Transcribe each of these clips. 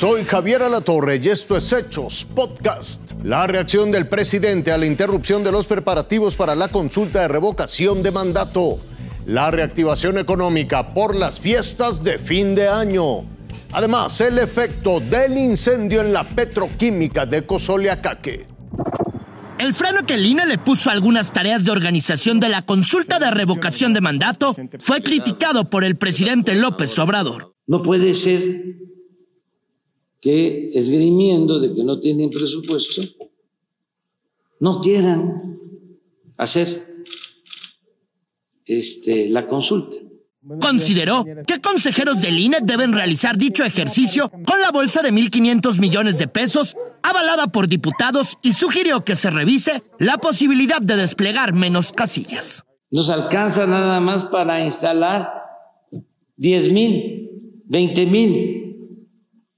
Soy Javier Alatorre y esto es Hechos Podcast. La reacción del presidente a la interrupción de los preparativos para la consulta de revocación de mandato. La reactivación económica por las fiestas de fin de año. Además, el efecto del incendio en la petroquímica de Cosoleacaque. El freno que el INE le puso a algunas tareas de organización de la consulta de revocación de mandato fue criticado por el presidente López Obrador. No puede ser que esgrimiendo de que no tienen presupuesto, no quieran hacer este, la consulta. Consideró que consejeros del INE deben realizar dicho ejercicio con la bolsa de 1.500 millones de pesos avalada por diputados y sugirió que se revise la posibilidad de desplegar menos casillas. Nos alcanza nada más para instalar 10 mil, 20 mil,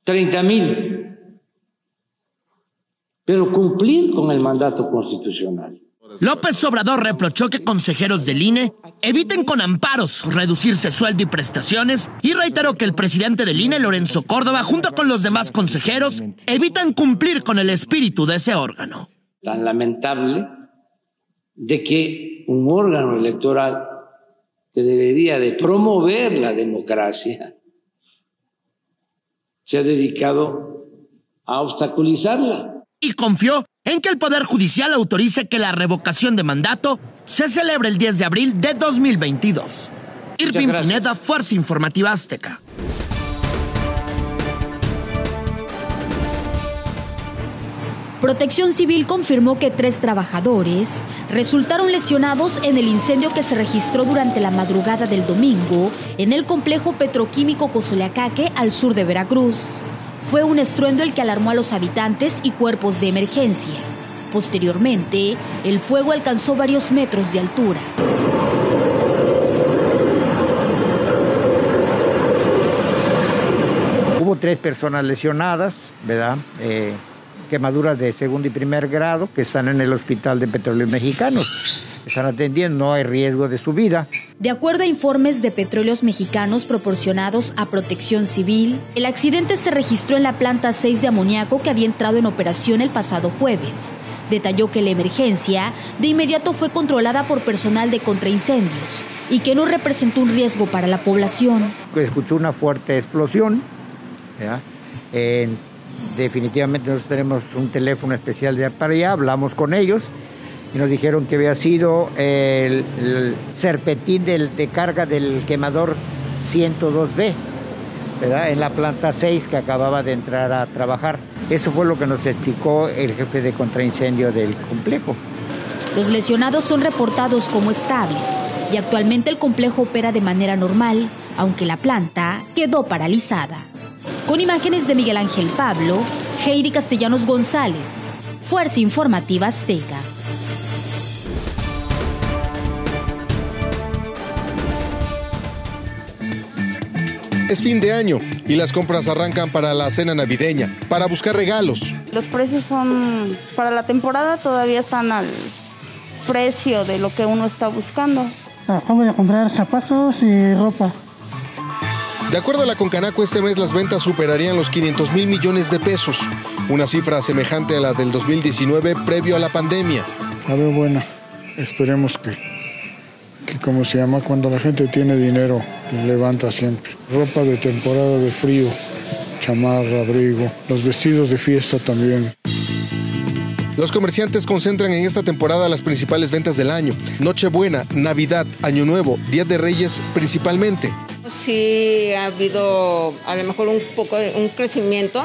30 mil, pero cumplir con el mandato constitucional. López Obrador reprochó que consejeros del INE eviten con amparos reducirse sueldo y prestaciones y reiteró que el presidente del INE, Lorenzo Córdoba, junto con los demás consejeros, evitan cumplir con el espíritu de ese órgano. Tan lamentable de que un órgano electoral que debería de promover la democracia se ha dedicado a obstaculizarla. Y confió en que el Poder Judicial autorice que la revocación de mandato se celebre el 10 de abril de 2022. Irving Pineda, Fuerza Informativa Azteca. Protección Civil confirmó que tres trabajadores resultaron lesionados en el incendio que se registró durante la madrugada del domingo en el complejo petroquímico Cozoleacaque al sur de Veracruz. Fue un estruendo el que alarmó a los habitantes y cuerpos de emergencia. Posteriormente, el fuego alcanzó varios metros de altura. Hubo tres personas lesionadas, ¿verdad? Eh, quemaduras de segundo y primer grado que están en el Hospital de Petróleos Mexicanos. Están atendiendo, no hay riesgo de su vida. De acuerdo a informes de petróleos mexicanos proporcionados a Protección Civil, el accidente se registró en la planta 6 de amoníaco que había entrado en operación el pasado jueves. Detalló que la emergencia de inmediato fue controlada por personal de contraincendios y que no representó un riesgo para la población. Escuchó una fuerte explosión. ¿ya? En definitivamente nosotros tenemos un teléfono especial de para allá, hablamos con ellos y nos dijeron que había sido el, serpentín del, de carga del quemador 102B, ¿verdad? en la planta 6 que acababa de entrar a trabajar. Eso fue lo que nos explicó el jefe de contraincendio del complejo. Los lesionados son reportados como estables y actualmente el complejo opera de manera normal, aunque la planta quedó paralizada. Con imágenes de Miguel Ángel Pablo, Heidi Castellanos González, Fuerza Informativa Azteca. Es fin de año y las compras arrancan para la cena navideña, para buscar regalos. Los precios son, para la temporada todavía están al precio de lo que uno está buscando. Vamos a comprar zapatos y ropa. De acuerdo a la Concanaco, este mes las ventas superarían los 500 mil millones de pesos, una cifra semejante a la del 2019 previo a la pandemia. A ver, bueno, esperemos que, que como se llama, cuando la gente tiene dinero, levanta siempre. Ropa de temporada de frío, chamarra, abrigo, los vestidos de fiesta también. Los comerciantes concentran en esta temporada las principales ventas del año. Nochebuena, Navidad, Año Nuevo, Día de Reyes principalmente. Sí ha habido a lo mejor un poco de un crecimiento.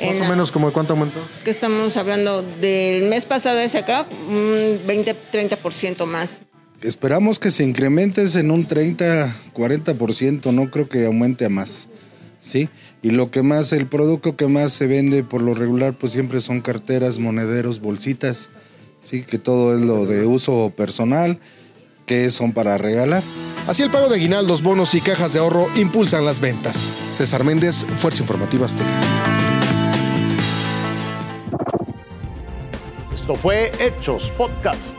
Más o menos como de cuánto aumentó. Que estamos hablando del mes pasado hacia acá, un 20-30% más. Esperamos que se incremente en un 30-40%, no creo que aumente a más. ¿sí? Y lo que más, el producto que más se vende por lo regular, pues siempre son carteras, monederos, bolsitas, ¿sí? Que todo es lo de uso personal, que son para regalar. Así el pago de aguinaldos, bonos y cajas de ahorro impulsan las ventas. César Méndez, Fuerza Informativa Azteca. Esto fue Hechos Podcast.